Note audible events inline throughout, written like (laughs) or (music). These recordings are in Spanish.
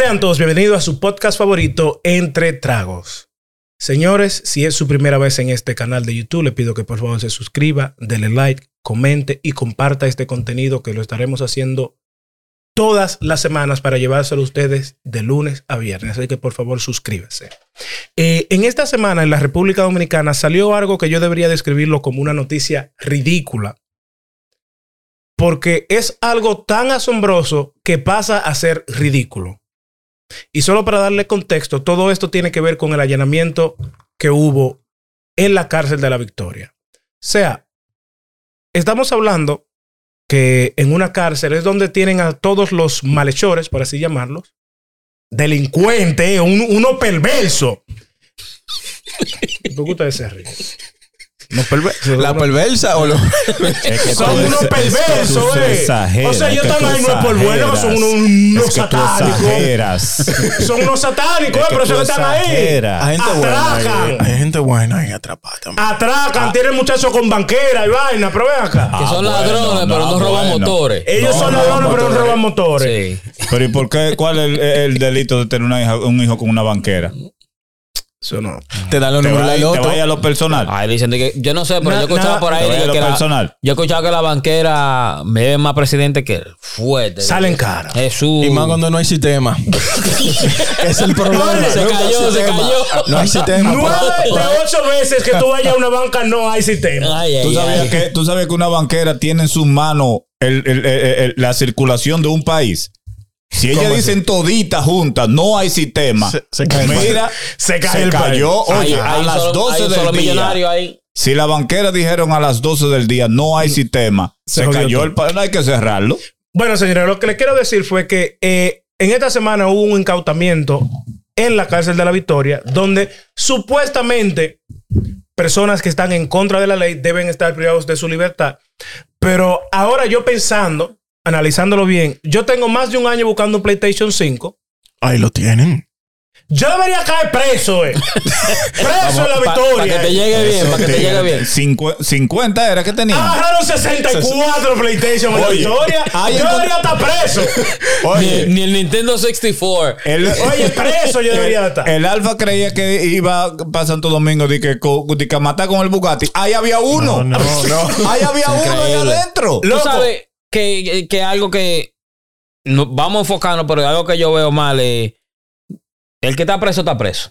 Sean todos bienvenidos a su podcast favorito, Entre Tragos. Señores, si es su primera vez en este canal de YouTube, le pido que por favor se suscriba, dele like, comente y comparta este contenido que lo estaremos haciendo todas las semanas para llevárselo a ustedes de lunes a viernes. Así que por favor suscríbase. Eh, en esta semana en la República Dominicana salió algo que yo debería describirlo como una noticia ridícula. Porque es algo tan asombroso que pasa a ser ridículo. Y solo para darle contexto, todo esto tiene que ver con el allanamiento que hubo en la cárcel de la Victoria. O sea, estamos hablando que en una cárcel es donde tienen a todos los malhechores, por así llamarlos, delincuentes, un, uno perverso. (laughs) ¿Por qué ustedes se? No (laughs) ¿La perversa o lo.? (laughs) Son unos perversos, eh. O sea, ellos están ahí no es por bueno, son unos, unos es que tú satánicos. Son unos satánicos, eh, Es que por eso que están ahí. Hay gente buena. Atracan. Hay gente buena ahí atrapada también. Atracan, tienen muchachos con banquera y vaina, pero ven acá. Que son Ah, ladrones, pero no, no, roban bueno. motores. Ellos No, son no, ladrones, pero no roban motores. Sí. Pero ¿y por qué? ¿Cuál es el, el delito de tener una hija- un hijo con una banquera? Eso no. Te dan los números de te vaya a lo personal. Ay, dicen de que yo no sé, pero Na- yo escuchaba nada- por ahí te que la, personal. yo escuchaba que la banquera me ve más presidente que fuerte. Salen cara. Jesús. Y más cuando no hay sistema. (laughs) es el problema. Se cayó, se sistema. cayó. No hay sistema. Nueve de ocho veces que tú vayas a una banca no hay sistema. Ay, ay, ¿Tú ay. sabías, que, tú sabes que una banquera tiene en su mano el- el- el- el- la circulación de un país. Si ellas ¿Cómo dicen todita juntas, no hay sistema. Se- se cae el Mira, Se cae se cayó. Hay- Oye, a hay las solo- 12 hay un solo del día. millonario ahí. Si la banquera dijeron a las 12 del día no hay sistema, Se cayó el país, no hay que cerrarlo. Bueno, señores, lo que les quiero decir fue que eh, en esta semana hubo un incautamiento en la cárcel de la Victoria, donde supuestamente personas que están en contra de la ley deben estar privados de su libertad. Pero ahora yo pensando, analizándolo bien, yo tengo más de un año buscando un PlayStation 5. Ahí lo tienen. Yo debería caer preso, eh. (laughs) preso en la Para Victoria. que te llegue bien, para que te llegue bien. Cincu- 50 era que tenía. Agarraron 64 PlayStation en la Oye, Victoria. (laughs) Yo debería estar preso. Ni, (laughs) Oye, ni el Nintendo 64. el, Oye, preso yo debería estar. el Alfa creía que iba para Santo Domingo de que, de que matar con el Bugatti. Ahí había uno. No, no, no. Ahí había uno ahí Increíble. adentro. Tú Loco. sabes que, que algo que no- vamos a enfocarnos, pero algo que yo veo mal es el que está preso está preso.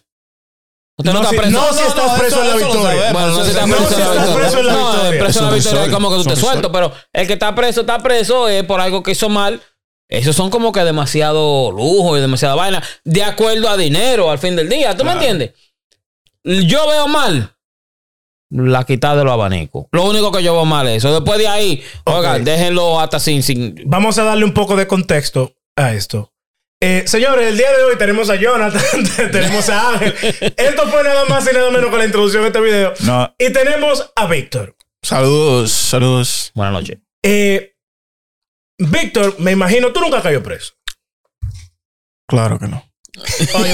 Usted no, No, está si- preso. no, si estás preso en la Victoria. Bueno, no Eso se está es- no, preso, si en la estás victoria. preso No, el preso en la victoria es como que tú te suelto, pero el que está preso, está preso es por algo que hizo mal. Esos son como que demasiado lujo y demasiada vaina, de acuerdo a dinero al fin del día. ¿Tú me entiendes? Yo veo mal la quitada de los abanicos. Lo único que yo veo mal es eso. Después de ahí, oiga, Ok. déjenlo hasta sin, sin. Vamos a darle un poco de contexto a esto. Eh, señores, el día de hoy tenemos a Jonathan, (laughs) tenemos a Ángel. (laughs) Esto fue nada más y nada menos que la introducción de este video. No, Y tenemos a Víctor. Saludos, saludos. Buenas noches. Eh, Víctor, me imagino, tú nunca cayó preso. Claro que no. Oye,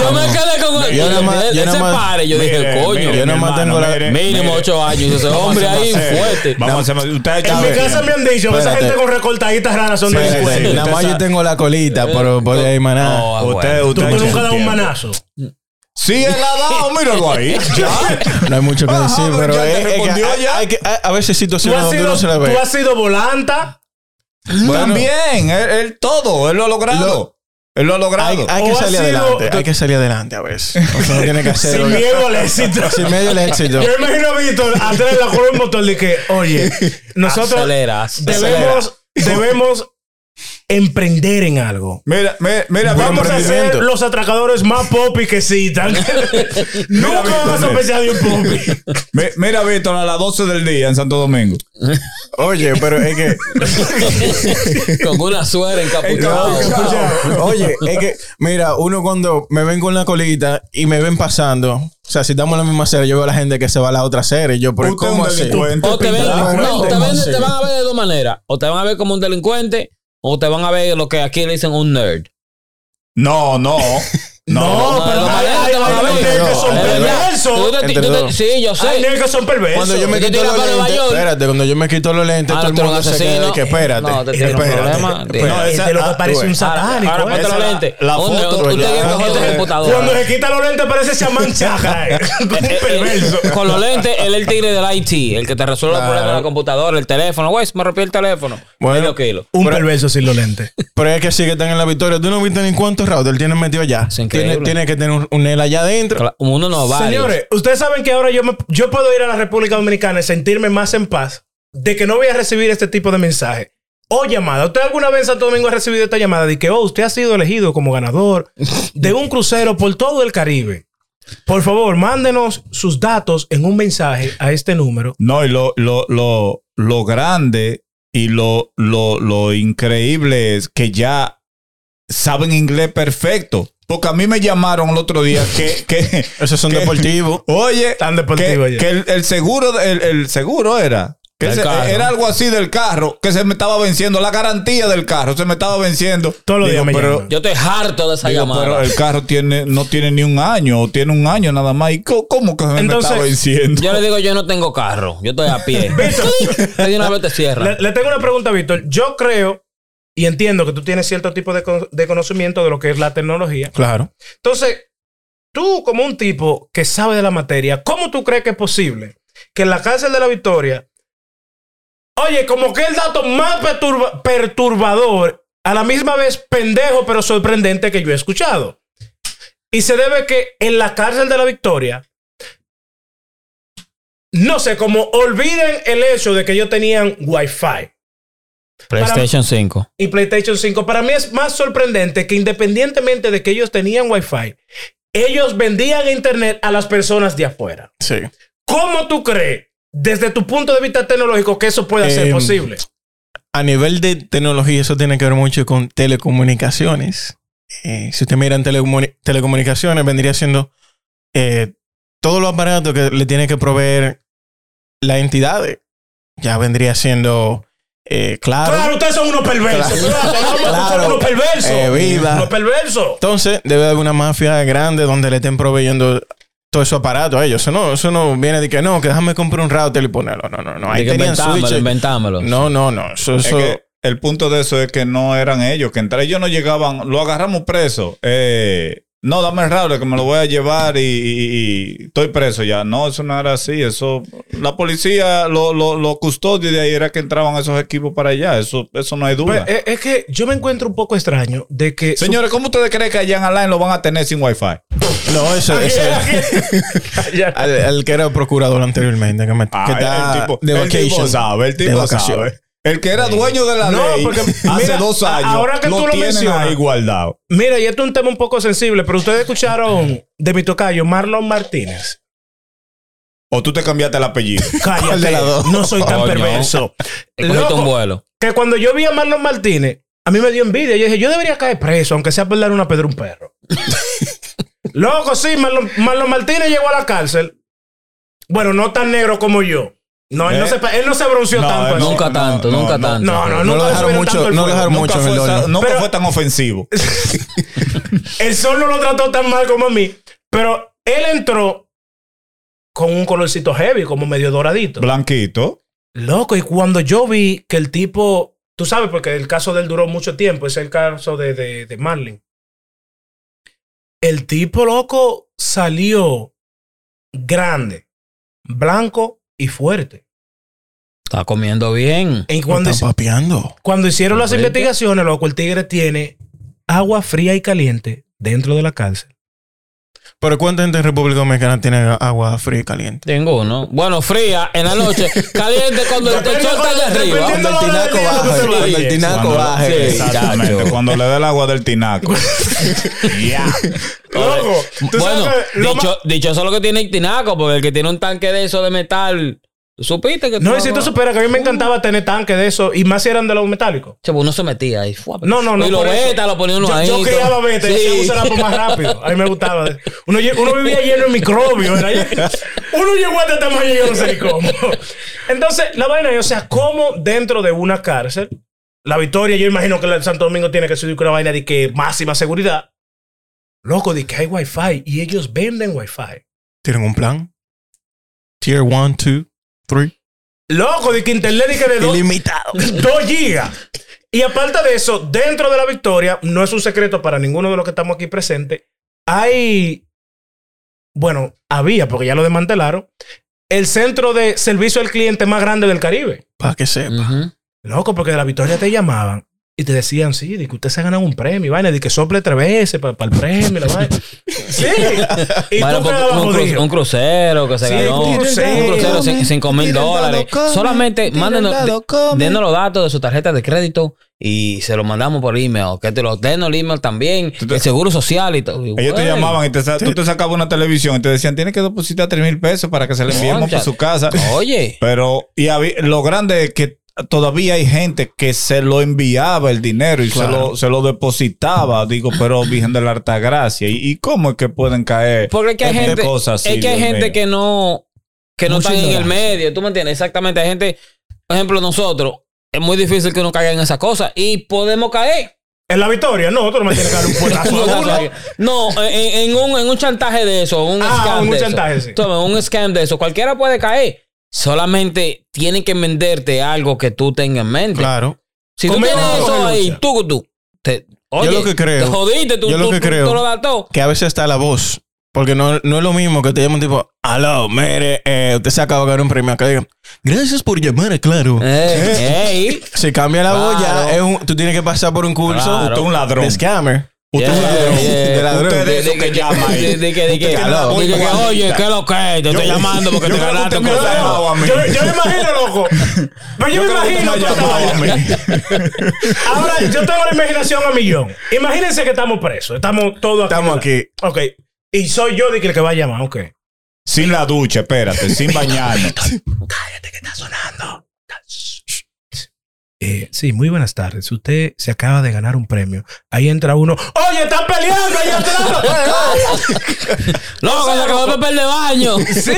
yo me quedé con Yo nada más- yo ese nada más- pare. Yo dije, Mire, coño, mire, yo mi nada más hermano, tengo la- mire, mínimo mire. ocho años. Ese a hombre ahí serios. fuerte. Vamos a ser más- Usted En mi casa me han dicho que esa gente con recortaditas raras son Espérate, delincuentes. Nada más yo tengo la colita, pero por ahí maná. No, ah, Usted, usted Tú nunca das un manazo. Sí, él ha dado, (laughs) míralo ahí. Ya. No hay mucho que decir, pero es, que a veces situaciones donde uno se la ve. tú has sido volanta. También, él, él todo, él lo ha logrado. Lo- él lo ha logrado. Hay, que ha salir sido- adelante, hay que salir adelante a veces. (laughs) O sea, no tiene que hacer. Sin miedo al éxito. (laughs) Sin medio el éxito. Yo imagino a Víctor atrás de la del motor de que, oye, (laughs) nosotros Acelera, acelera. debemos, debemos emprender en algo. Mira, mira, mira, Vamos a ser los atracadores más popi que citan. (laughs) Nunca vamos a sospechar de un popi. mi- mira, Víctor, a las 12 del día en Santo Domingo. Oye, pero es que. (laughs) Con una suera encapuchada. Oye, es que, mira, uno cuando me ven con la colita y me ven pasando, o sea, si estamos en la misma serie, yo veo a la gente que se va a la otra serie. Yo, pero ¿cómo un así? delincuente. O te, ven, no, te, ¿Cómo ven- te van a ver de dos maneras. O te van a ver como un delincuente, o te van a ver lo que aquí le dicen un nerd. No, no. (laughs) No, No, pero no, hay, negros que son perversos. Sí, yo sé. Hay negros que son perversos. Cuando yo me quito los lentes, York. espérate, cuando yo me quito los lentes, Ah, todo el tú eres un mundo se queda que espérate. No, te problema. espérate. No, Este esa- lo que ah, parece un satánico. Ahora ¿eh? ponte los lentes. la foto- Usted ya. que coge tu Cuando computadora. Cuando se quita los lentes parece chamán chaja. eh. Como un Eh, eh, perverso. Con los lentes, él es el tigre del IT, el que te resuelve el problema de la computadora, el teléfono. Güey, me rompí el teléfono. Bueno. Medio kilo. Un perverso sin los lentes. Pero es que sí que están en la victoria. Tú no viste ni cuántos routers tienen metido allá. Tiene, tiene que tener un, él allá adentro. Uno no va. Señores, ustedes saben que ahora yo, me- yo puedo ir a la República Dominicana y sentirme más en paz de que no voy a recibir este tipo de mensaje o llamada. ¿Usted alguna vez en Santo Domingo ha recibido esta llamada de que, oh, usted ha sido elegido como ganador de un crucero por todo el Caribe? Por favor, mándenos sus datos en un mensaje a este número. No, y lo, lo, lo, lo grande y lo, lo, lo increíble es que ya saben inglés perfecto. Porque a mí me llamaron el otro día que, (laughs) que Esos son que- deportivos. oye, Tan deportivo que, ya. que el, el seguro, el, el seguro era. Que se- era algo así del carro, que se me estaba venciendo, la garantía del carro se me estaba venciendo. Todos los Digo, días me pero. Yo estoy harto de esa digo, llamada. pero el carro tiene, no tiene ni un año, o tiene un año nada más. ¿Y cómo que se Entonces, me está venciendo? Yo le digo, yo no tengo carro. Yo estoy a pie. (laughs) (laughs) Y de una vez te cierra. Le, le tengo una pregunta, Víctor. Yo creo y entiendo que tú tienes cierto tipo de, con- de conocimiento de lo que es la tecnología. Claro. Entonces, tú como un tipo que sabe de la materia, ¿cómo tú crees que es posible que en la cárcel de la Victoria, oye, como que el dato más perturba- perturbador, a la misma vez pendejo pero sorprendente que yo he escuchado? Y se debe que en la cárcel de la Victoria, no sé, como olviden el hecho de que ellos tenían Wi-Fi PlayStation 5. y PlayStation 5. Para mí es más sorprendente que independientemente de que ellos tenían Wi-Fi, ellos vendían internet a las personas de afuera. Sí. ¿Cómo tú crees, desde tu punto de vista tecnológico, que eso pueda ser Em, posible? A nivel de tecnología, eso tiene que ver mucho con telecomunicaciones. Eh, si usted mira en telecomuni- telecomunicaciones, vendría siendo eh, todos los aparatos que le tiene que proveer la entidad. Ya vendría siendo, eh, claro. Claro, ustedes son unos perversos. Claro, Claro. son unos perversos. Eh, viva. Unos perversos. Entonces, debe haber una mafia grande donde le estén proveyendo todo ese aparato a ellos. Eso no, eso no viene de que no, que déjame comprar un router y ponerlo. No, no, no. Ahí tenían. No, no, no. Eso, Es eso- que el punto de eso es que no eran ellos, que entre ellos no llegaban, lo agarramos preso. Eh, no, dame el router que me lo voy a llevar y, y- y estoy preso ya. No, eso no era así. Eso, la policía, los lo, lo custodios de ahí era que entraban esos equipos para allá. Eso, eso no hay duda. Pues, es, es que yo me encuentro un poco extraño de que. Señores, ¿cómo ustedes creen que allá en Alain lo van a tener sin wifi? no, eso, ese- Ya. (laughs) al, al que era procurador anteriormente, que, me, Ah, que está el tipo, de el vacation. tipo sabe, el De tipo vacación. sabe. El que era dueño de la No, ley porque, hace mira, dos años ahora que lo tú lo mencionas, ahí guardado. Mira, y esto es un tema un poco sensible, pero ustedes escucharon de mi tocayo, Marlon Martínez. O tú te cambiaste el apellido. (laughs) ¿Cuál de Cállate, no soy tan Coño. perverso. Un Loco, vuelo. que cuando yo vi a Marlon Martínez, a mí me dio envidia. Yo dije, yo debería caer preso, aunque sea por dar una pedra a un perro. (laughs) Loco, sí, Marlon, Marlon Martínez llegó a la cárcel. Bueno, no tan negro como yo. No, él, no, ¿Eh? se, él no se bronceó No, tanto. Nunca tanto, nunca tanto. No, no, No nunca lo dejaron mucho, tanto el no dejaron Nunca, mucho en fue, nunca Pero- fue tan ofensivo. (laughs) (laughs) El sol no lo trató tan mal como a mí. Pero él entró con un colorcito heavy, como medio doradito. Blanquito. Loco, y cuando yo vi que el tipo, tú sabes, porque el caso de él duró mucho tiempo, es el caso de, de, de Marlin. El tipo, loco, salió grande, blanco y fuerte. Está comiendo bien. Y cuando, están papeando. cuando hicieron las investigaciones, loco, el tigre tiene agua fría y caliente dentro de la cárcel. Pero ¿cuánta gente en República Dominicana tiene agua fría y caliente? Tengo uno. Bueno, fría en la noche. (laughs) Caliente cuando el sol está allá arriba. Cuando el tinaco baje. Cuando el tinaco Cuando- baje. Exactamente. Cuando le dé el agua del tinaco. (laughs) Ya. Loco, Bueno, dicho, dicho eso es lo que tiene el tinaco, porque el que tiene un tanque de eso de metal, ¿tú supiste que No, y si tú no superas que a mí me encantaba tener tanque de eso, y más si eran de los metálicos. Chavo, uno se metía ahí. fua, No, no, no. Y lo beta, lo ponía uno yo, ahí. Yo criaba beta y el apple más rápido. A mí me gustaba. Uno, uno vivía lleno de microbios. era- Uno llegó a este tamaño y yo no sé ni cómo. Entonces, la vaina es, o sea, ¿cómo dentro de una cárcel, la victoria, yo imagino que el Santo Domingo tiene que subir con una vaina de que máxima seguridad. Loco, de que hay wifi y ellos venden wifi. Tienen un plan. Tier 1, 2, 3. Loco, de que internet y que de dos, Ilimitado. (laughs) 2 gigas. Y aparte de eso, dentro de la victoria, no es un secreto para ninguno de los que estamos aquí presentes, hay, bueno, había, porque ya lo desmantelaron, el centro de servicio al cliente más grande del Caribe. Para que sepa. Loco, porque de la victoria te llamaban y te decían, sí, de que usted se ha ganado un premio, y vaina, de que sople tres veces para el premio, la vaina. (laughs) Sí. Y Bueno, tú un, cru- jodido. un crucero que se Sí, ganó. un Un crucero. crucero, cin- cinco mil dólares. come. Solamente mándenos, come. denos los datos de su tarjeta de crédito y se los mandamos por email. Que te los denos el email también. Te- El seguro social y todo. Ellos te llamaban y te, tú te sacabas una televisión y te decían, tienes que depositar 3 mil pesos para que se le enviemos por su casa. Oye. Pero y había- lo grande es que todavía hay gente que se lo enviaba el dinero y se, lo, se lo depositaba. Digo, pero Virgen de la Altagracia. ¿Y, y cómo es que pueden caer? Porque es que hay de gente, cosas así, es que hay Dios gente mío? que no, que no Mucha están en el ignorancia. medio. ¿Tú me entiendes? Exactamente. Hay gente, por ejemplo, nosotros, es muy difícil que uno caiga en esas cosas y podemos caer. En la victoria, no, tú no me tienes que dar un (laughs) uno. No, en, en un, en un chantaje de eso, un Ah, scam un de chantaje, eso. sí. Toma, un scam de eso. Cualquiera puede caer. Solamente tienen que venderte algo que tú tengas en mente. Claro. Si tú tienes eso ahí, tú, tú, te, oye, lo que creo- te jodiste, tú, yo lo tú- que tú- creo- tú lo das todo. Que a veces está la voz. Porque no, no es lo mismo que te llamen tipo, aló, mire, eh, usted se acaba de ganar un premio. Acá digan, gracias por llamar, claro. Eh, ey. Si cambia la voz, ya es un- tú tienes que pasar por un curso Claro. Usted es un ladrón. de scammer. Usted es un Yeah, ladrón. yeah. De ladrón. Usted es eso que llama. (laughs) De, que, oye, ¿qué es lo que? Te estoy llamando porque te ganaste un consejo. llamado a mí. Yo, yo me imagino, loco. Pero yo, me imagino. Ahora, yo tengo la imaginación a millón. Imagínense que estamos presos. Estamos todos aquí. Estamos aquí. Ok. Y soy yo de que el que va a llamar. Ok. Sin la ducha, espérate, sin (laughs) bañarme. Cállate que está sonando. Eh, sí, muy buenas tardes. Usted se acaba de ganar un premio. Ahí entra uno. ¡Oye, están peleando ahí atrás! (laughs) Loco, se acabó el papel de baño. sí.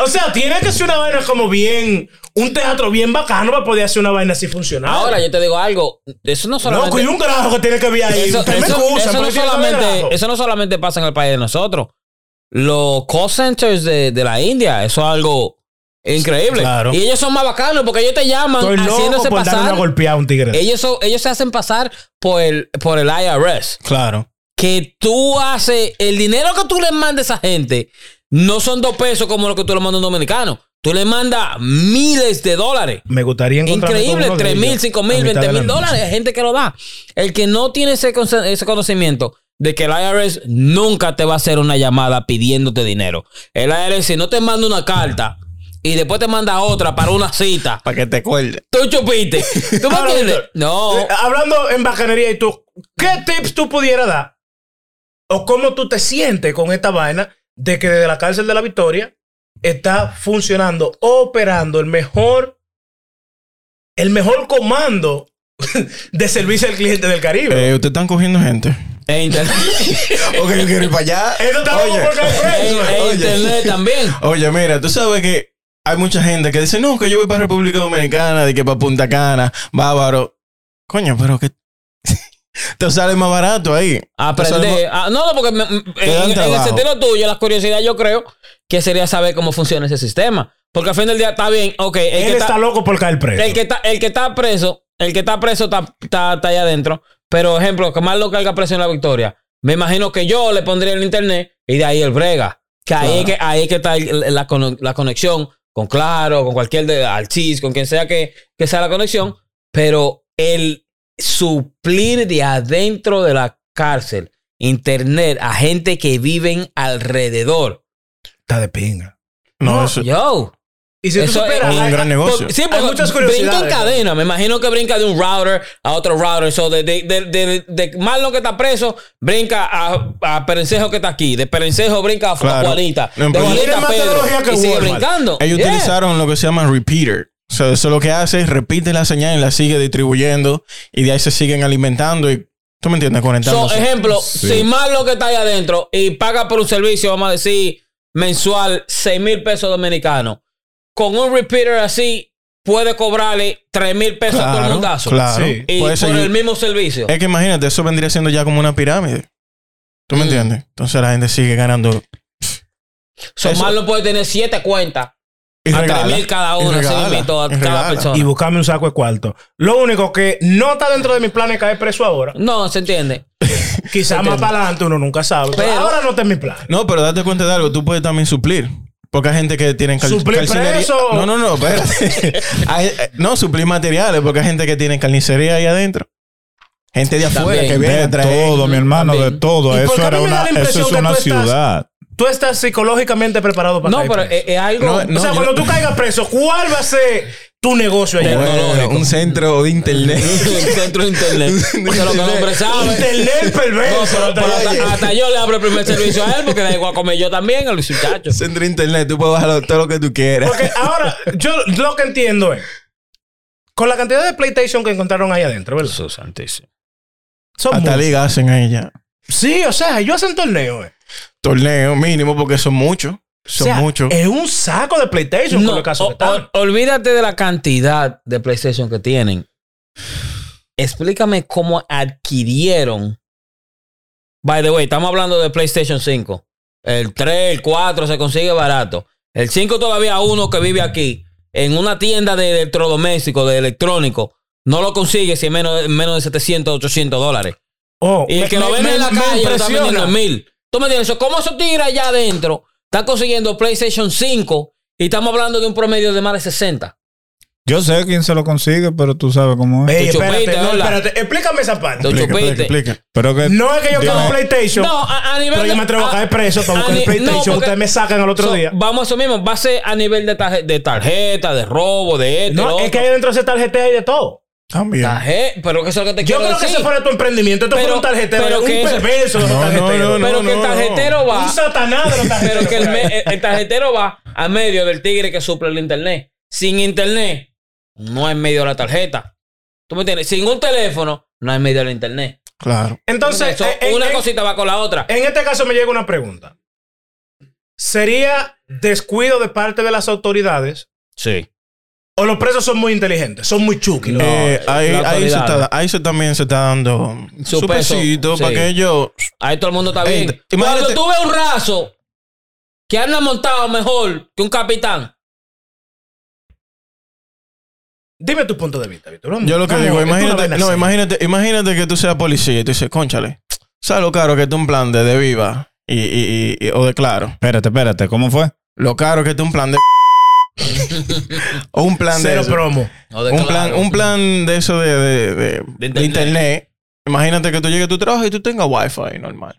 O sea, tiene que ser una vaina como bien. Un teatro bien bacano para poder hacer una vaina así funcionar. Ahora, yo te digo algo. Eso no solamente... Loco, y un carajo que tiene que ver ahí. eso, Usted me eso- excusa, eso pero no solamente, eso no solamente pasa en el país de nosotros. Los call centers de, de la India, eso es algo increíble. Claro. Y ellos son más bacanos porque ellos te llaman Estoy loco haciéndose por darle una pasar. golpeada a un tigre. Ellos, son- ellos se hacen pasar por el, por el IRS. Claro. que tú haces, el dinero que tú le mandes a esa gente no son dos pesos como lo que tú le mandas a un dominicano. Tú le mandas miles de dólares. Me gustaría encontrarme Increíble, con uno de 3 mil, ellos 5 a mil, mitad 20 de la mil dólares. Hay gente que lo da. El que no tiene ese, ese conocimiento de que el IRS nunca te va a hacer una llamada pidiéndote dinero. El IRS, si no te manda una carta y después te manda otra para una cita, Para que te acuerdes. tú chupiste. ¿Tú me (laughs) entiendes? No. Hablando en bacanería y tú, ¿qué tips tú pudieras dar? ¿O cómo tú te sientes con esta vaina de que desde la cárcel de la Victoria está funcionando, operando el mejor, el mejor comando (laughs) de servicio al cliente del Caribe? Eh, Ustedes están cogiendo gente. En internet, (laughs) ok, yo quiero ir para allá. Está preso. en- en Oye. internet también. Oye, mira, tú sabes que hay mucha gente que dice, no, que yo voy para República Dominicana, de que para Punta Cana, bávaro. Coño, pero que (laughs) te sale más barato ahí. Aprender. Ah, no, no, porque me- en, en el sentido tuyo, la curiosidad, yo creo que sería saber cómo funciona ese sistema. Porque al fin del día está bien, ok, el Él que está, está, loco por caer preso. el que está, el que está preso, el que está preso está, está, está allá adentro. Pero, ejemplo, que más lo carga preso en la victoria. Me imagino que yo le pondría el internet y de ahí el brega. Que ahí, es que ahí es que está la, la conexión con Claro, con cualquier de Altis, con quien sea que, que sea la conexión. Pero el suplir de adentro de la cárcel internet a gente que viven alrededor. Está de pinga. No, No, eso Yo. Y si tú superas, es un hay- gran negocio. Por- sí, Hay porque muchas brinca en curiosidades. cadena. Me imagino que brinca de un router a otro router. So, de, de, de, de, de Marlon que está preso, brinca a, a Perencejo que está aquí. De Perencejo brinca a, a Claro. Juanita. No, De pero- Juanita a Pedro. que Y sigue Walmart. brincando. Ellos Yeah. utilizaron lo que se llama repeater. O sea, eso lo que hace es repite la señal y la sigue distribuyendo y de ahí se siguen alimentando y tú me entiendes, So, conectándose. ejemplo, si Marlon que está ahí adentro y paga por un servicio, vamos a decir, mensual, 6 mil pesos dominicanos, con un repeater así, puede cobrarle 3 mil pesos a todo el claro, mundazo. claro. Sí. Y por seguir- el mismo servicio. Es que imagínate, eso vendría siendo ya como una pirámide. ¿Tú me Mm. entiendes? Entonces la gente sigue ganando. No puede tener siete cuentas. Y a regala, 3.000 cada y una, así regala, mismito, a y cada regala. persona. Y buscarme un saco de cuarto. Lo único que no está dentro de mi plan es caer preso ahora. No, se entiende. (laughs) Quizás más para adelante uno nunca sabe. Pero, Pero- ahora no está en mi plan. No, pero date cuenta de algo. Tú puedes también suplir. Porque hay gente que tiene cal- ¿Suplir preso? No, no, no, espérate. (laughs) Hay- eh, no, suplir materiales. Porque hay gente que tiene carnicería ahí adentro. Gente de afuera También. que viene De a traer. todo, mi hermano, También. de todo. ¿Y por Eso era una, eso es una tú estás- ciudad. Tú estás psicológicamente preparado para No, pero es, es algo. No, o sea, yo- cuando tú caigas preso, ¿cuál va a ser tu negocio allá? Bueno, un centro de internet. (laughs) el centro de internet. Eso es lo que el hombre sabe. Internet No, perverso. pero, pero hasta, hasta yo le abro el primer servicio a él porque da igual comer yo también a los muchachos. centro de internet. Tú puedes bajar todo lo que tú quieras. Porque ahora, yo lo que entiendo es, con la cantidad de PlayStation que encontraron ahí adentro, ¿verdad? Jesús santísimo. Son Hasta muchos. liga hacen ahí ya. Sí, o sea, ellos hacen torneo, eh. Torneo mínimo porque son muchos. Son o sea, muchos. Es un saco de PlayStation No, por el caso o- que están. o- olvídate de la cantidad de PlayStation que tienen. Explícame cómo adquirieron. By the way, estamos hablando de PlayStation 5. El 3, el 4 se consigue barato. El 5 todavía uno que vive aquí en una tienda de electrodoméstico, de electrónico, no lo consigue si es menos, menos de 700, 800 dólares. Oh, Y el me- que lo vende en la me- calle lo está vendiendo en mil. ¿Tú me entiendes? So, ¿Cómo esos tigres allá adentro están consiguiendo PlayStation 5 y estamos hablando de un promedio de más de 60? Yo sé quién se lo consigue, pero tú sabes cómo es. Ey, espérate, chupete, no, espérate. Explícame esa parte. Explica, explica, explica. Pero que No es que yo quiero un PlayStation. No, a, a nivel Pero yo de- me atrevo a caer preso para buscar el PlayStation. no, Ustedes me sacan al otro So, día. Vamos a eso mismo. Va a ser a nivel de, tarje- de tarjeta, de robo, de esto. No, lo es otro. que ahí dentro de esa tarjeta y de todo. También. Tarje- pero que eso es lo que te Yo quiero creo que decir. ese fuera tu emprendimiento. Esto Pero- fue un tarjetero. pero un que eso- perverso No, no, tarjeteros. no, no. pero que el tarjetero va. Un satanás de los tarjeteros. (laughs) Pero que el, me- el tarjetero va a medio del tigre que suple el internet. Sin internet, no hay medio de la tarjeta. ¿Tú me entiendes? Sin un teléfono, no hay medio del internet. Claro. Entonces, en- una en- cosita va con la otra. En este caso me llega una pregunta. ¿Sería descuido de parte de las autoridades Sí. O los presos son muy inteligentes? Son muy chuki. ¿no? Eh, ahí, ahí, se está, ahí se también se está dando Su pesito sí. para que ellos. Ahí todo el mundo está bien. Cuando tú ves un raso que anda montado mejor que un capitán. Dime tu punto de vista, Víctor. Yo lo que digo, imagínate, no, imagínate, imagínate que tú seas policía y tú dices, conchale, ¿sabes lo caro que es un plan de, de viva y, y- y- y- o de claro? Espérate, espérate, ¿cómo fue? Lo caro que es un plan de (laughs) o un plan de Cero eso. promo. No, de un claro. plan, un plan de eso de, de, de- de internet. internet. Imagínate que tú llegues a tu trabajo y tú tengas wifi normal.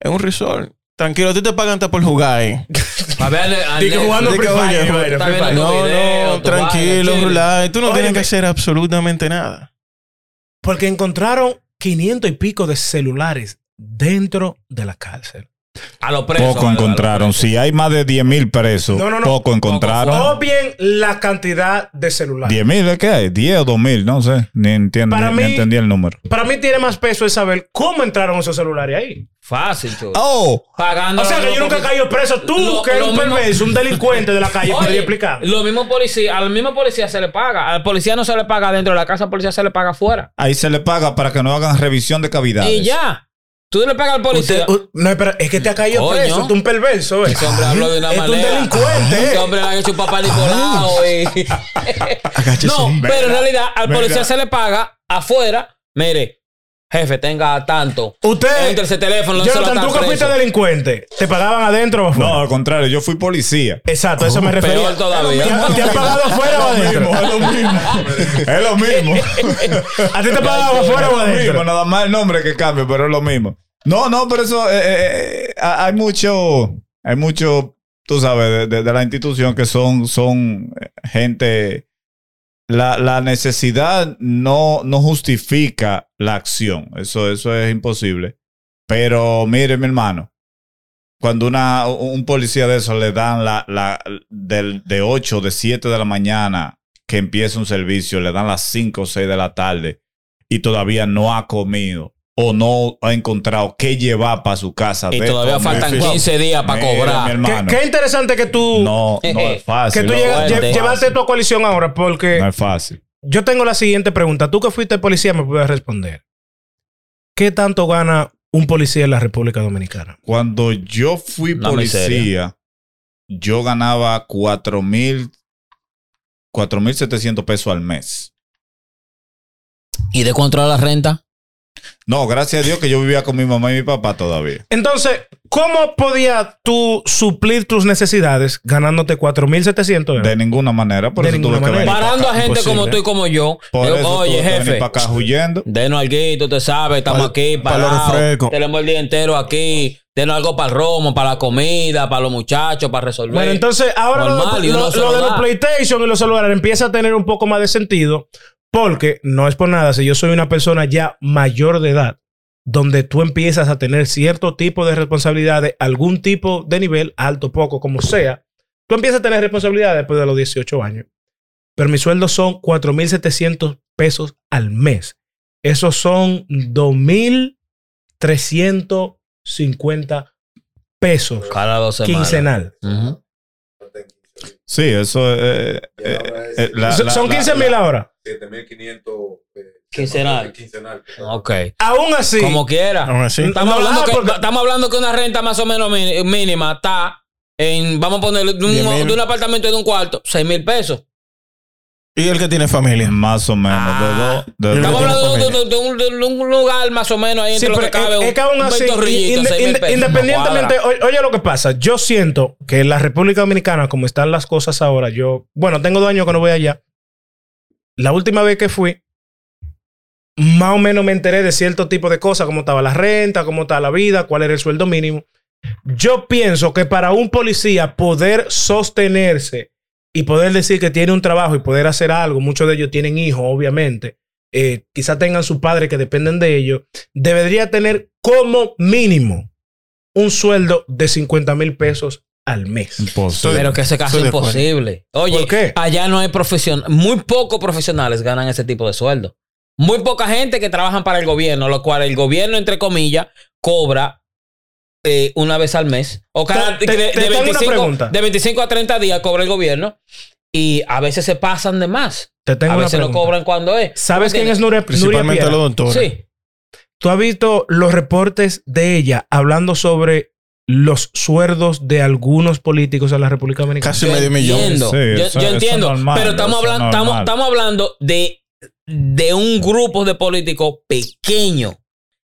Es un resort. Tranquilo, tú te pagan hasta por jugar ahí. (laughs) Pa' ver jugando Free Fire, Free Fire. No, video, no, tranquilo, relax. Tú no tienes que hacer absolutamente nada. Porque encontraron 500 y pico de celulares dentro de la cárcel. A los presos. Poco encontraron. presos. Si hay más de 10 mil presos, No, no, no. poco encontraron. O bien la cantidad de celulares. 10 mil, ¿de qué hay? 10 o 2 mil, no sé. Ni, entiendo, Para ni, ni mí- entendí el número. Para mí tiene más peso el saber cómo entraron esos celulares ahí. Fácil, chulo. ¡Oh! Pagando. O sea, que yo nunca he caído preso. Tú, Lo- que eres un perverso, un delincuente de la calle, Oye, podría explicar. Lo mismo policía, al mismo policía se le paga. Al policía no se le paga dentro de la casa, al policía se le paga afuera. Ahí se le paga para que no hagan revisión de cavidades. Y ya. Tú le pagas al policía. Usted- u- no, espera, es que te ha caído Coño. preso. Tú un perverso, ¿eh? Ese hombre habló de una Es un manera. delincuente, Ese hombre le ha hecho un papá Nicolau. y- (laughs) no, pero en realidad al policía se le paga afuera. Mire, jefe, tenga tanto. Usted, Entre ese teléfono, no Jonathan, están tú que fuiste delincuente, ¿te pagaban adentro o afuera? No, al contrario, yo fui policía. Exacto, a eso me. Peor todavía. ¿Te han- ¿Te han pagado afuera o adentro? es lo mismo. es lo mismo. ¿A ti te pagaban afuera o Es lo mismo, adentro? nada más el nombre que cambia, pero es lo mismo. No, no, pero eso, eh, eh, eh, hay mucho, hay mucho, tú sabes, de, de- de la institución que son, son eh, gente, la, la necesidad no, no justifica la acción, eso, eso es imposible. Pero mire, mi hermano, cuando una, un policía de esos le dan la, la del, de 8, de 7 de la mañana que empieza un servicio, le dan las 5 o 6 de la tarde y todavía no ha comido o no ha encontrado qué llevar para su casa. Y todavía faltan Wow. 15 días para Mira, cobrar. Qué, interesante que tú, no, no es (laughs) fácil. que tú no, llegas- no es lle- fuerte. llevaste tu coalición ahora, porque No es fácil. yo tengo la siguiente pregunta. Tú que fuiste policía me puedes responder. ¿Qué tanto gana un policía en la República Dominicana? Cuando yo fui Una policía, miseria. yo ganaba cuatro mil, cuatro mil setecientos pesos al mes. ¿Y de cuánto era la renta? No, gracias a Dios que yo vivía con mi mamá y mi papá todavía. Entonces, ¿cómo podías tú suplir tus necesidades ganándote 4.700 euros? De ninguna manera. Por De eso tuve ninguna que venir manera. pa' Parando a gente como tú y como yo. Por Digo, eso Oye, tuve que jefe. para acá huyendo. Denos algo, usted sabe, estamos Pa- aquí parados. refrescos. Tenemos el día entero aquí. Denos algo para el romo, para la comida, para los muchachos, para resolver. Bueno, entonces ahora lo, Normal, lo- se lo lo de los. PlayStation y los celulares empieza a tener un poco más de sentido porque no es por nada, si yo soy una persona ya mayor de edad, donde tú empiezas a tener cierto tipo de responsabilidades, algún tipo de nivel, alto, poco, como sea, tú empiezas a tener responsabilidades después de los 18 años. Pero mis sueldos son 4.700 pesos al mes. Esos son 2.350 pesos Cada dos semanas. quincenal. Sí, eso es. eh, eh, eh, la- Son- la- son la- 15 mil ahora. 7500 eh, Quincenal. quincenal. Ok. Aún así, Como quiera. Aún así. Estamos, No, hablando que, porque- estamos hablando que una renta más o menos mínima está en, vamos a ponerle, de un, 10.000. de un apartamento de un cuarto, 6 mil pesos. Y el que tiene familia. Más o menos. Ah. de de Estamos hablando de, familia. de- de un, de un lugar más o menos ahí Sí, entre lo pero que cabe es, que aún así, ventorrillito, inde- 6 mil inde- pesos. independientemente, oye lo que pasa, yo siento que en la República Dominicana, como están las cosas ahora, yo, bueno, tengo dos años que no voy allá. La última vez que fui, más o menos me enteré de cierto tipo de cosas, cómo estaba la renta, cómo estaba la vida, cuál era el sueldo mínimo. Yo pienso que para un policía poder sostenerse y poder decir que tiene un trabajo y poder hacer algo, muchos de ellos tienen hijos, obviamente, eh, quizá tengan su padre que dependen de ellos, debería tener como mínimo un sueldo de 50 mil pesos al mes. Imposible. Pero que ese caso es imposible. Oye, ¿Por qué? allá no hay profesionales, muy pocos profesionales ganan ese tipo de sueldo. Muy poca gente que trabajan para el gobierno, lo cual el gobierno, entre comillas, cobra eh, una vez al mes. O cada Te- de, te- de te tengo una 25, pregunta. de 25 a 30 días cobra el gobierno. Y a veces se pasan de más. Te tengo a una veces lo pregunta. cobran cuando es. ¿Sabes ¿Tú quién es? Nuria, Nuria Principalmente Piera? los doctores. Sí. ¿Tú has visto los reportes de ella hablando sobre los sueldos de algunos políticos en la República Dominicana? Casi Yo medio millón. entiendo, Sí, yo, eso- yo eso entiendo. normal, pero estamos, hablando, estamos, estamos hablando de, de un grupo de políticos pequeño.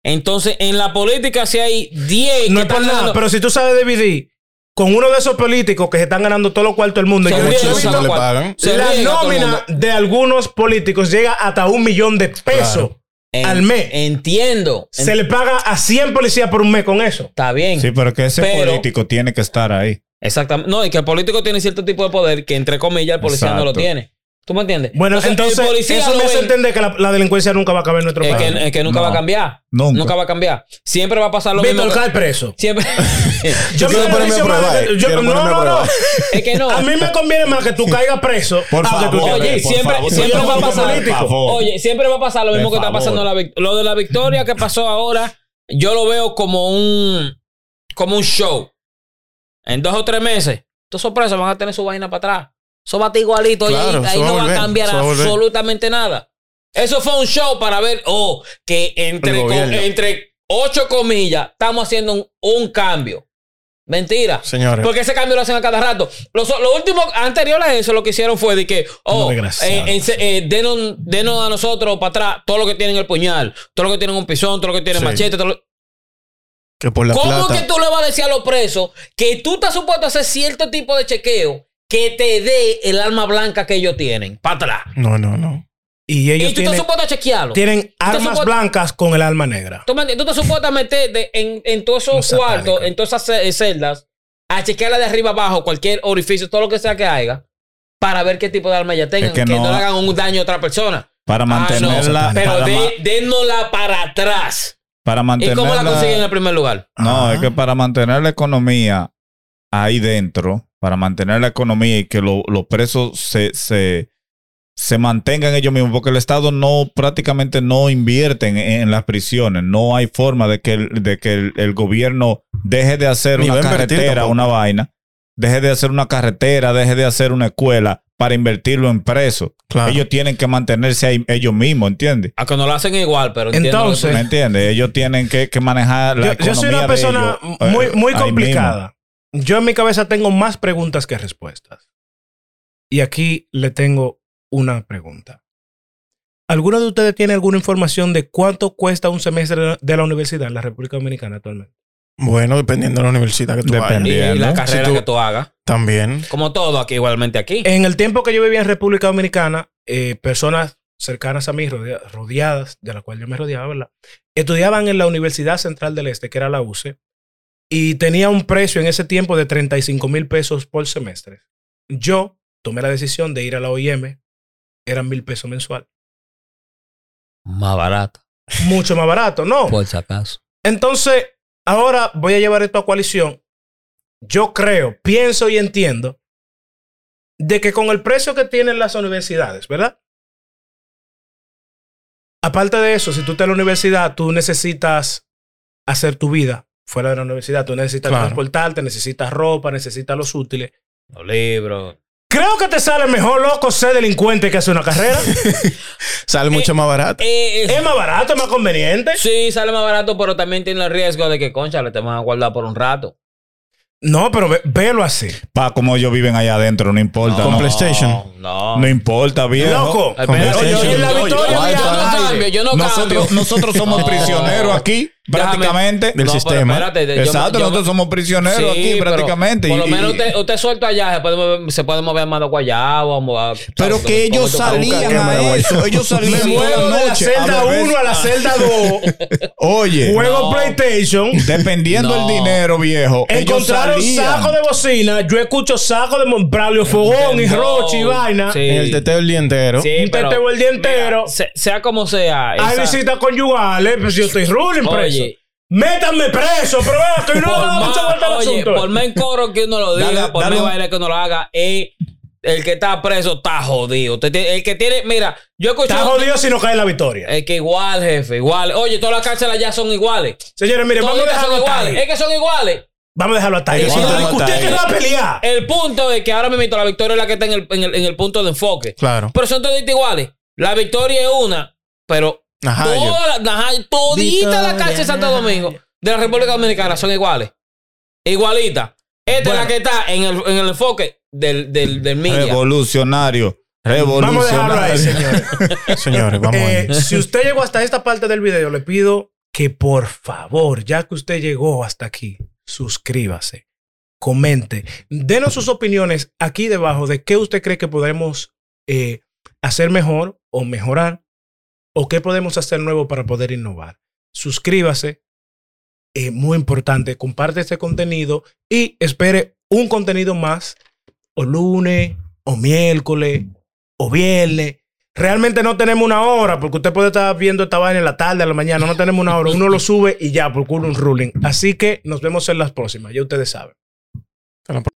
Entonces, en la política, si hay 10 No que es por nada, ganando- pero si tú sabes dividir con uno de esos políticos que se están ganando todos los cuartos del mundo, Se he ríen, visto- se no le pagan. se la todo nómina de algunos políticos llega hasta un millón de pesos. En- al mes. Entiendo. Se le paga a 100 policías por un mes con eso. Está bien. Sí, pero que ese Pero- político tiene que estar ahí. Exactamente. No, y que el político tiene cierto tipo de poder que, entre comillas, el policía no lo tiene. ¿Tú me entiendes? Bueno, entonces, policía eso lo me hace ven- entender que la, la delincuencia nunca va a caber en nuestro es país. que, es que nunca No. va a cambiar. Nunca. va a cambiar. Siempre va a pasar lo Víctor, mismo. que- cae preso. Siempre. (laughs) Yo quiero me ponerme a eh. yo- Quiero no, no, no. es que no. A mí me conviene más que tú caigas preso. Por tú favor, te- Oye, por siempre, favor, siempre va a pasar. Oye, siempre va a pasar lo mismo que está pasando la Lo de la victoria que pasó ahora, yo lo veo como un como un show. En dos o tres meses, todos esos presos van a tener su vaina para atrás. Eso va a estar igualito. Claro, ahí va no va a cambiar va volver. absolutamente nada. Eso fue un show para ver, oh, que entre, co- entre ocho comillas estamos haciendo un, un cambio. Mentira. Señores. Porque ese cambio lo hacen a cada rato. Los, lo último, anterior a eso, lo que hicieron fue de que, oh, eh, eh, denos, denos a nosotros para atrás todo lo que tienen el puñal, todo lo que tienen un pisón, todo lo que tienen Sí. machete. todo lo- Que por la ¿Cómo plata. que tú le vas a decir a los presos que tú estás supuesto a hacer cierto tipo de chequeo que te dé el arma blanca que ellos tienen para atrás? No, no, no. Y Y ellos tú estás tienen, supuesto a chequearlo. tienen armas supuesto- blancas con el alma negra. ¿Tú? Tú estás supuesto a meterte en, en todos esos cuartos, en todas esas ce- celdas, a chequearla de arriba abajo, cualquier orificio, todo lo que sea que haya, para ver qué tipo de arma ya tengan, Es que que, no, no- le hagan un daño a otra persona. Para Ah, no, mantenerla. pero para, de, para atrás. para ¿Y mantenerla. cómo la consiguen en el primer lugar? No, Ajá. es que para mantener la economía ahí dentro, para mantener la economía y que lo- los presos se, se, se mantengan ellos mismos, porque el Estado no prácticamente no invierte en, en las prisiones. No hay forma de que el, de que el, el gobierno deje de hacer Ni una carretera, una vaina, deje de hacer una carretera, deje de hacer una escuela para invertirlo en presos. Claro. Ellos tienen que mantenerse ahí ellos mismos, ¿entiendes? A que no lo hacen igual, pero Entonces, ¿Me entiendes? Ellos tienen que, que manejar la Yo, economía yo soy una persona ellos, eh, muy, muy complicada. Yo en mi cabeza tengo más preguntas que respuestas. Y aquí le tengo una pregunta. ¿Alguno de ustedes tiene alguna información de cuánto cuesta un semestre de la universidad en la República Dominicana actualmente? Bueno, dependiendo de la universidad que tú vayas. Y, la carrera Si tú- que tú hagas. También. Como todo aquí, igualmente aquí. En el tiempo que yo vivía en República Dominicana, eh, personas cercanas a mí, rodea- rodeadas, de la cual yo me rodeaba, ¿verdad? Estudiaban en la Universidad Central del Este, que era la UCE, y tenía un precio en ese tiempo de 35 mil pesos por semestre. Yo tomé la decisión de ir a la OIM, eran mil pesos mensual. Más barato, Mucho más barato, ¿no? por si acaso. Entonces, ahora voy a llevar esto a coalición. Yo creo, pienso y entiendo de que con el precio que tienen las universidades, ¿verdad? Aparte de eso, si tú estás en la universidad, tú necesitas hacer tu vida fuera de la universidad. Tú necesitas Claro. transportarte, necesitas ropa, necesitas los útiles. Los libros. Creo que te sale mejor, loco, ser delincuente que hacer una carrera. (laughs) Sale mucho más barato. Eh, eh, es más barato, es más conveniente. sí, sale más barato, pero también tiene el riesgo de que, concha, le te van a guardar por un rato. No, pero ve- velo así. Pa, como ellos viven allá adentro, no importa. Con No, PlayStation. No. no importa, viejo. Loco, Con PlayStation. oye, en la victoria yo no cambio, yo no nosotros, cambio. nosotros somos (laughs) No. prisioneros aquí, Déjame- prácticamente. Del No, pero sistema. espérate, yo- Exacto, yo- nosotros somos prisioneros Sí, aquí pero prácticamente. Por lo y- menos y- usted, usted suelto allá, se puede mover, se puede mover Guayabo. mover- pero ¿sabes? que ellos salían a eso. Ellos (laughs) salían toda de la celda a beber. 1 a la celda 2. (laughs) Oye, Juego No. PlayStation. dependiendo No. del dinero, viejo. Encontraron saco de bocina. Yo escucho saco de Braulio Fogón y. Rochi y vaina. Sí. En el teteo el día entero. Sí, Un pero- teteo el día entero. sea como sea. Hay visitas conyugales. Pues yo estoy ruling Métanme preso, pero vea que no por da mucha vuelta al más, oye, asunto. por más coro que uno lo diga, Dale- por más vaina que uno lo haga, eh, el que está preso está jodido. El que tiene, mira, yo escuché. Está jodido si no cae en la victoria. Es que igual, jefe, igual. Oye, todas las cárceles allá son iguales. Señores, miren, vamos a dejarlo hasta iguales. ahí. Es que son iguales. Vamos a dejarlo hasta ahí. Usted que va a pelear. El punto es que ahora mismo la victoria es la que está en el, en el, en el punto de enfoque. Claro. Pero son toditas iguales. La victoria es una, pero Ajá, toda la, ajá, todita la cárcel de Santo Domingo de la República Dominicana son iguales. Igualitas. Esta Bueno. es la que está en el, en el enfoque del, del, del media. Revolucionario. Vamos a dejarlo ahí, Revolucionario. señores. (laughs) Señores, vamos Eh, ahí. si usted llegó hasta esta parte del video, le pido que por favor, ya que usted llegó hasta aquí, suscríbase, comente, denos sus opiniones aquí debajo de qué usted cree que podemos eh, hacer mejor o mejorar o qué podemos hacer nuevo para poder innovar. Suscríbase, eh, muy importante, comparte este contenido y espere un contenido más o lunes o miércoles o viernes. Realmente no tenemos una hora, porque usted puede estar viendo esta vaina en la tarde, en la mañana. No tenemos una hora. Uno lo sube y ya, por culo un ruling. Así que nos vemos en las próximas. Ya ustedes saben.